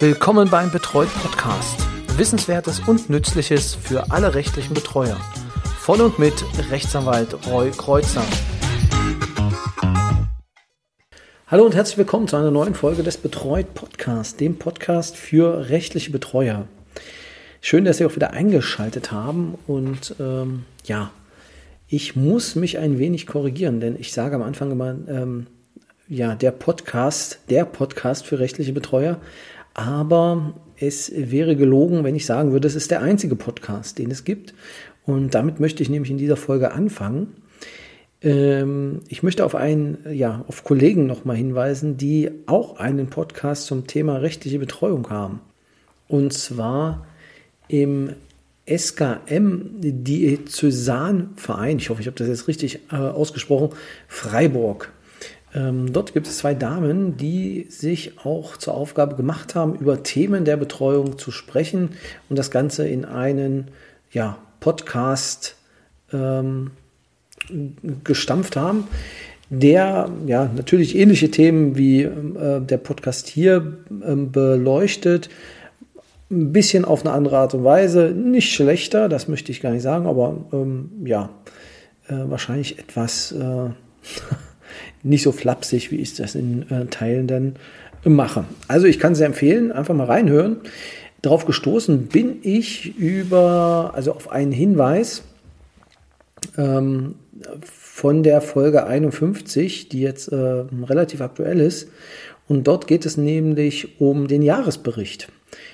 Willkommen beim Betreut Podcast. Wissenswertes und Nützliches für alle rechtlichen Betreuer. Von und mit Rechtsanwalt Roy Kreuzer. Hallo und herzlich willkommen zu einer neuen Folge des Betreut Podcast, dem Podcast für rechtliche Betreuer. Schön, dass Sie auch wieder eingeschaltet haben und ähm, ja, ich muss mich ein wenig korrigieren, denn ich sage am Anfang immer, ähm, ja, der Podcast, der Podcast für rechtliche Betreuer. Aber es wäre gelogen, wenn ich sagen würde, es ist der einzige Podcast, den es gibt. Und damit möchte ich nämlich in dieser Folge anfangen. Ähm, ich möchte auf einen, ja, auf Kollegen nochmal hinweisen, die auch einen Podcast zum Thema rechtliche Betreuung haben. Und zwar im SKM Diözesanverein, ich hoffe, ich habe das jetzt richtig äh, ausgesprochen, Freiburg. Ähm, dort gibt es zwei Damen, die sich auch zur Aufgabe gemacht haben, über Themen der Betreuung zu sprechen und das Ganze in einen ja, Podcast ähm, gestampft haben, der ja natürlich ähnliche Themen wie äh, der Podcast hier äh, beleuchtet. Ein bisschen auf eine andere Art und Weise, nicht schlechter, das möchte ich gar nicht sagen, aber ähm, ja, äh, wahrscheinlich etwas äh, nicht so flapsig, wie ich das in äh, Teilen dann mache. Also ich kann es empfehlen, einfach mal reinhören. Darauf gestoßen bin ich über, also auf einen Hinweis ähm, von der Folge 51, die jetzt äh, relativ aktuell ist. Und dort geht es nämlich um den Jahresbericht.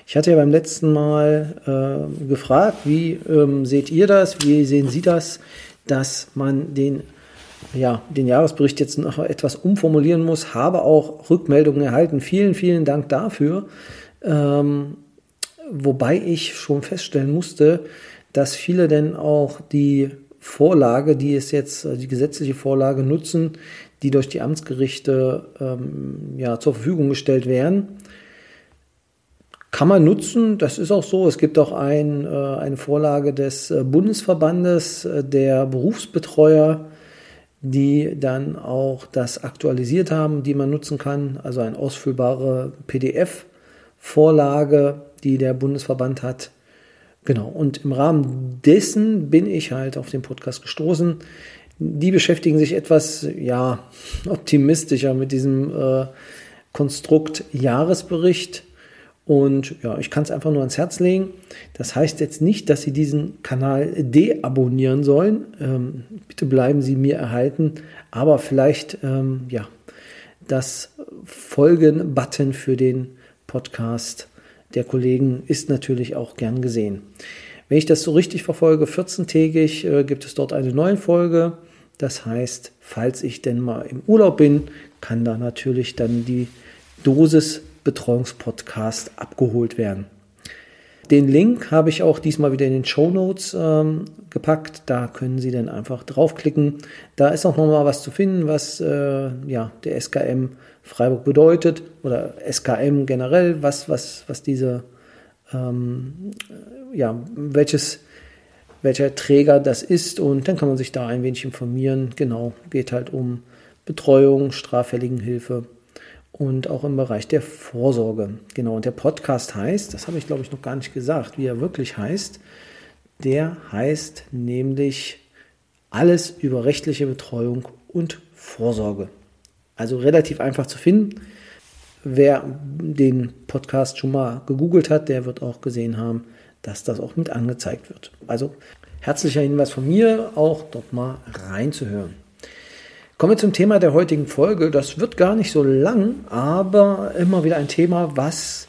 Ich hatte ja beim letzten Mal äh, gefragt, wie ähm, seht ihr das, wie sehen Sie das, dass man den ja, den Jahresbericht jetzt noch etwas umformulieren muss, habe auch Rückmeldungen erhalten. Vielen, vielen Dank dafür. Ähm, wobei ich schon feststellen musste, dass viele denn auch die Vorlage, die es jetzt, die gesetzliche Vorlage nutzen, die durch die Amtsgerichte ähm, ja, zur Verfügung gestellt werden. Kann man nutzen, das ist auch so. Es gibt auch ein, äh, eine Vorlage des äh, Bundesverbandes äh, der Berufsbetreuer, die dann auch das aktualisiert haben, die man nutzen kann, also eine ausfüllbare PDF-Vorlage, die der Bundesverband hat. Genau, und im Rahmen dessen bin ich halt auf den Podcast gestoßen. Die beschäftigen sich etwas, ja, optimistischer mit diesem äh, Konstrukt Jahresbericht und ja, ich kann es einfach nur ans Herz legen. Das heißt jetzt nicht, dass Sie diesen Kanal deabonnieren sollen. Ähm, bitte bleiben Sie mir erhalten. Aber vielleicht, ähm, ja, das Folgen-Button für den Podcast der Kollegen ist natürlich auch gern gesehen. Wenn ich das so richtig verfolge, 14-tägig äh, gibt es dort eine neue Folge. Das heißt, falls ich denn mal im Urlaub bin, kann da natürlich dann die Dosis Betreuungspodcast abgeholt werden. Den Link habe ich auch diesmal wieder in den Show Notes ähm, gepackt. Da können Sie dann einfach draufklicken. Da ist auch nochmal was zu finden, was äh, ja, der SKM Freiburg bedeutet oder SKM generell, was, was, was diese, ähm, ja, welches, welcher Träger das ist. Und dann kann man sich da ein wenig informieren. Genau, geht halt um Betreuung, Straffälligenhilfe und auch im Bereich der Vorsorge. Genau, und der Podcast heißt, das habe ich glaube ich noch gar nicht gesagt, wie er wirklich heißt. Der heißt nämlich alles über rechtliche Betreuung und Vorsorge. Also relativ einfach zu finden. Wer den Podcast schon mal gegoogelt hat, der wird auch gesehen haben, dass das auch mit angezeigt wird. Also herzlicher Hinweis von mir, auch dort mal reinzuhören. Kommen wir zum Thema der heutigen Folge. Das wird gar nicht so lang, aber immer wieder ein Thema, was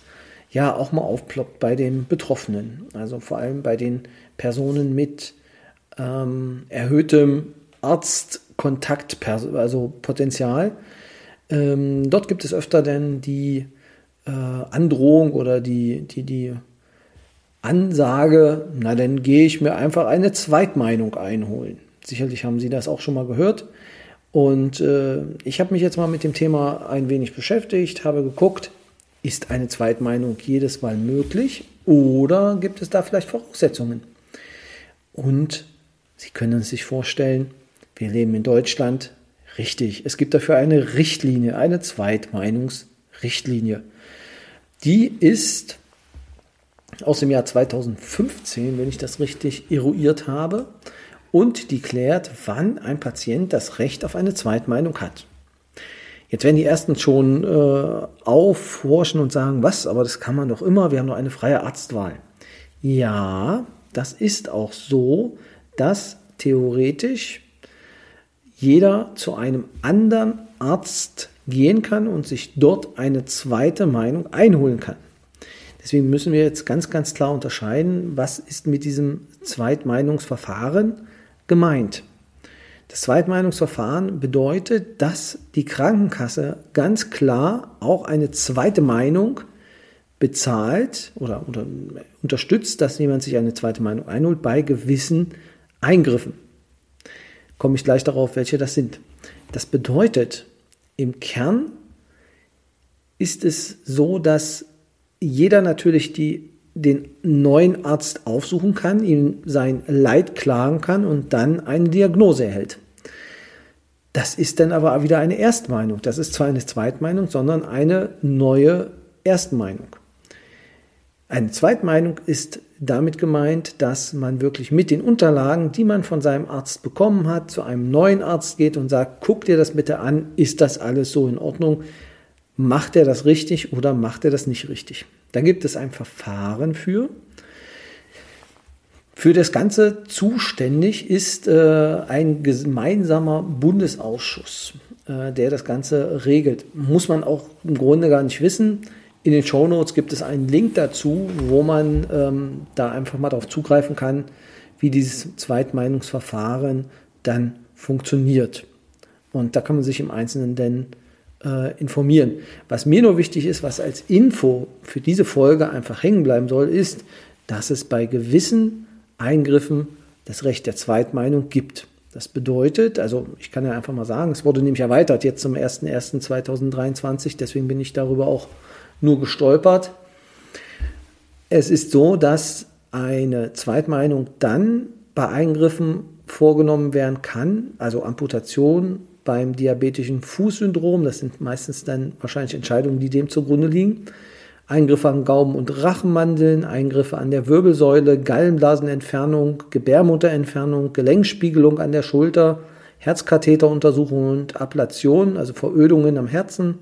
ja auch mal aufploppt bei den Betroffenen. Also vor allem bei den Personen mit ähm, erhöhtem Arztkontakt, also Potenzial. Ähm, dort gibt es öfter denn die äh, Androhung oder die, die, die Ansage, na dann gehe ich mir einfach eine Zweitmeinung einholen. Sicherlich haben Sie das auch schon mal gehört. Und äh, ich habe mich jetzt mal mit dem Thema ein wenig beschäftigt, habe geguckt, ist eine Zweitmeinung jedes Mal möglich oder gibt es da vielleicht Voraussetzungen? Und Sie können sich vorstellen, wir leben in Deutschland. Richtig, es gibt dafür eine Richtlinie, eine Zweitmeinungsrichtlinie. Die ist aus dem Jahr 2015, wenn ich das richtig eruiert habe, und die klärt, wann ein Patient das Recht auf eine Zweitmeinung hat. Jetzt werden die ersten schon äh, aufhorchen und sagen, was, aber das kann man doch immer, wir haben doch eine freie Arztwahl. Ja, das ist auch so, dass theoretisch jeder zu einem anderen Arzt gehen kann und sich dort eine zweite Meinung einholen kann. Deswegen müssen wir jetzt ganz, ganz klar unterscheiden, was ist mit diesem Zweitmeinungsverfahren gemeint. Das Zweitmeinungsverfahren bedeutet, dass die Krankenkasse ganz klar auch eine zweite Meinung bezahlt oder, oder unterstützt, dass jemand sich eine zweite Meinung einholt bei gewissen Eingriffen. Komme ich gleich darauf, welche das sind. Das bedeutet, im Kern ist es so, dass jeder natürlich die, den neuen Arzt aufsuchen kann, ihm sein Leid klagen kann und dann eine Diagnose erhält. Das ist dann aber wieder eine Erstmeinung. Das ist zwar eine Zweitmeinung, sondern eine neue Erstmeinung. Eine Zweitmeinung ist damit gemeint, dass man wirklich mit den Unterlagen, die man von seinem Arzt bekommen hat, zu einem neuen Arzt geht und sagt, guck dir das bitte an, ist das alles so in Ordnung? Macht er das richtig oder macht er das nicht richtig? Da gibt es ein Verfahren für. Für das Ganze zuständig ist äh, ein gemeinsamer Bundesausschuss, äh, der das Ganze regelt. Muss man auch im Grunde gar nicht wissen. In den Show Notes gibt es einen Link dazu, wo man ähm, da einfach mal darauf zugreifen kann, wie dieses Zweitmeinungsverfahren dann funktioniert. Und da kann man sich im Einzelnen denn äh, informieren. Was mir nur wichtig ist, was als Info für diese Folge einfach hängen bleiben soll, ist, dass es bei gewissen Eingriffen das Recht der Zweitmeinung gibt. Das bedeutet, also ich kann ja einfach mal sagen, es wurde nämlich erweitert jetzt zum 01.01.2023, deswegen bin ich darüber auch nur gestolpert. Es ist so, dass eine Zweitmeinung dann bei Eingriffen vorgenommen werden kann, also Amputation beim diabetischen Fußsyndrom, das sind meistens dann wahrscheinlich Entscheidungen, die dem zugrunde liegen, Eingriffe an Gaumen- und Rachenmandeln, Eingriffe an der Wirbelsäule, Gallenblasenentfernung, Gebärmutterentfernung, Gelenkspiegelung an der Schulter, Herzkatheteruntersuchung und Ablation, also Verödungen am Herzen,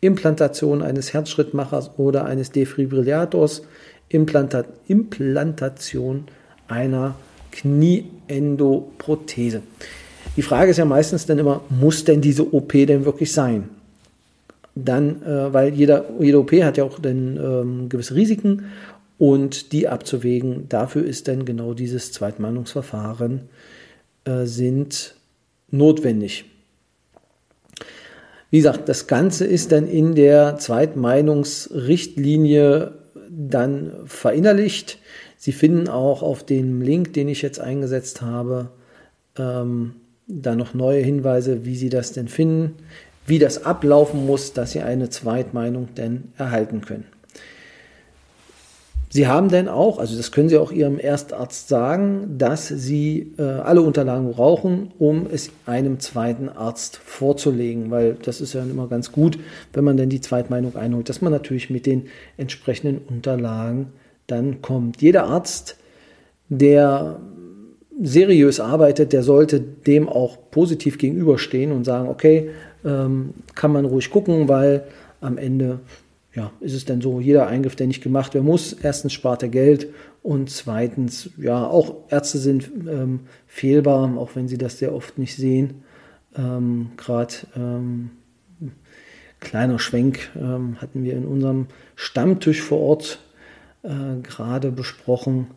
Implantation eines Herzschrittmachers oder eines Defibrillators, Implanta Implantation einer Knieendoprothese. Die Frage ist ja meistens dann immer, muss denn diese OP denn wirklich sein? Dann, äh, weil jeder, jede OP hat ja auch dann ähm, gewisse Risiken und die abzuwägen, dafür ist dann genau dieses Zweitmeinungsverfahren äh, sind notwendig. Wie gesagt, das Ganze ist dann in der Zweitmeinungsrichtlinie dann verinnerlicht. Sie finden auch auf dem Link, den ich jetzt eingesetzt habe, ähm, da noch neue Hinweise, wie Sie das denn finden, wie das ablaufen muss, dass Sie eine Zweitmeinung denn erhalten können. Sie haben denn auch, also das können Sie auch Ihrem Erstarzt sagen, dass Sie äh, alle Unterlagen brauchen, um es einem zweiten Arzt vorzulegen, weil das ist ja immer ganz gut, wenn man denn die Zweitmeinung einholt, dass man natürlich mit den entsprechenden Unterlagen dann kommt. Jeder Arzt, der seriös arbeitet, der sollte dem auch positiv gegenüberstehen und sagen, okay, ähm, kann man ruhig gucken, weil am Ende ja, ist es denn so, jeder Eingriff, der nicht gemacht werden muss, erstens spart er Geld und zweitens, ja, auch Ärzte sind ähm, fehlbar, auch wenn sie das sehr oft nicht sehen. Ähm, Gerade ähm, kleiner Schwenk ähm, hatten wir in unserem Stammtisch vor Ort äh, gerade besprochen,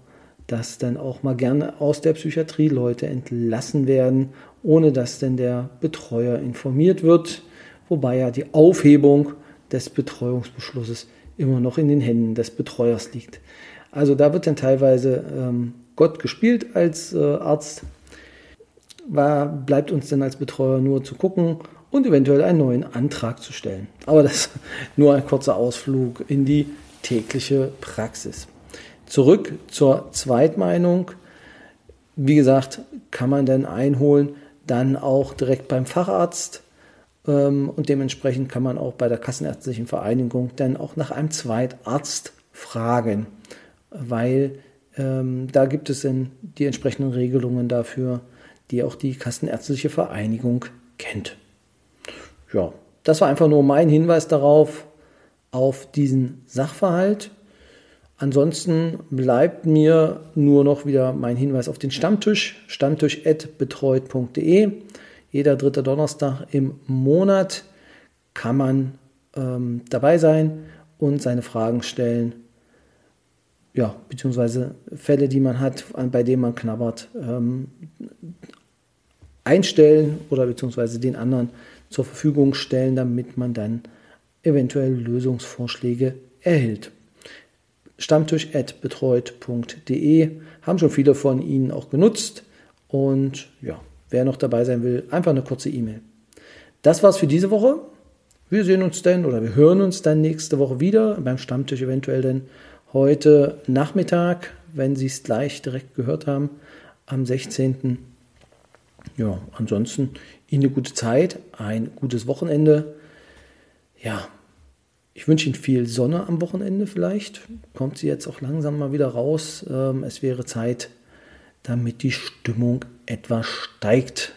dass dann auch mal gerne aus der Psychiatrie Leute entlassen werden, ohne dass denn der Betreuer informiert wird, wobei ja die Aufhebung des Betreuungsbeschlusses immer noch in den Händen des Betreuers liegt. Also da wird dann teilweise ähm, Gott gespielt als äh, Arzt. War, bleibt uns dann als Betreuer nur zu gucken und eventuell einen neuen Antrag zu stellen. Aber das nur ein kurzer Ausflug in die tägliche Praxis. Zurück zur Zweitmeinung. Wie gesagt, kann man dann einholen, dann auch direkt beim Facharzt Ähm, und dementsprechend kann man auch bei der Kassenärztlichen Vereinigung dann auch nach einem Zweitarzt fragen, weil ähm, da gibt es dann die entsprechenden Regelungen dafür, die auch die Kassenärztliche Vereinigung kennt. Ja, das war einfach nur mein Hinweis darauf, auf diesen Sachverhalt. Ansonsten bleibt mir nur noch wieder mein Hinweis auf den Stammtisch, stammtisch.betreut.de. Jeder dritte Donnerstag im Monat kann man ähm, dabei sein und seine Fragen stellen. Ja, beziehungsweise Fälle, die man hat, bei denen man knabbert, ähm, einstellen oder beziehungsweise den anderen zur Verfügung stellen, damit man dann eventuell Lösungsvorschläge erhält. Stammtisch.betreut.de haben schon viele von Ihnen auch genutzt und ja, wer noch dabei sein will, einfach eine kurze E-Mail. Das war's für diese Woche. Wir sehen uns dann oder wir hören uns dann nächste Woche wieder beim Stammtisch eventuell dann heute Nachmittag, wenn Sie es gleich direkt gehört haben, am 16. Ja, ansonsten Ihnen eine gute Zeit, ein gutes Wochenende. Ja, ich wünsche Ihnen viel Sonne am Wochenende vielleicht. Kommt sie jetzt auch langsam mal wieder raus. Ähm, es wäre Zeit, damit die Stimmung etwas steigt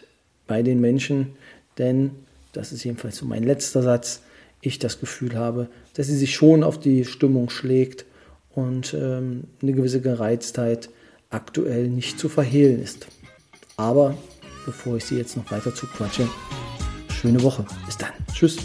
bei den Menschen. Denn, das ist jedenfalls so mein letzter Satz, ich das Gefühl habe, dass sie sich schon auf die Stimmung schlägt und ähm, eine gewisse Gereiztheit aktuell nicht zu verhehlen ist. Aber bevor ich Sie jetzt noch weiter zuquatsche. Schöne Woche. Bis dann. Tschüss.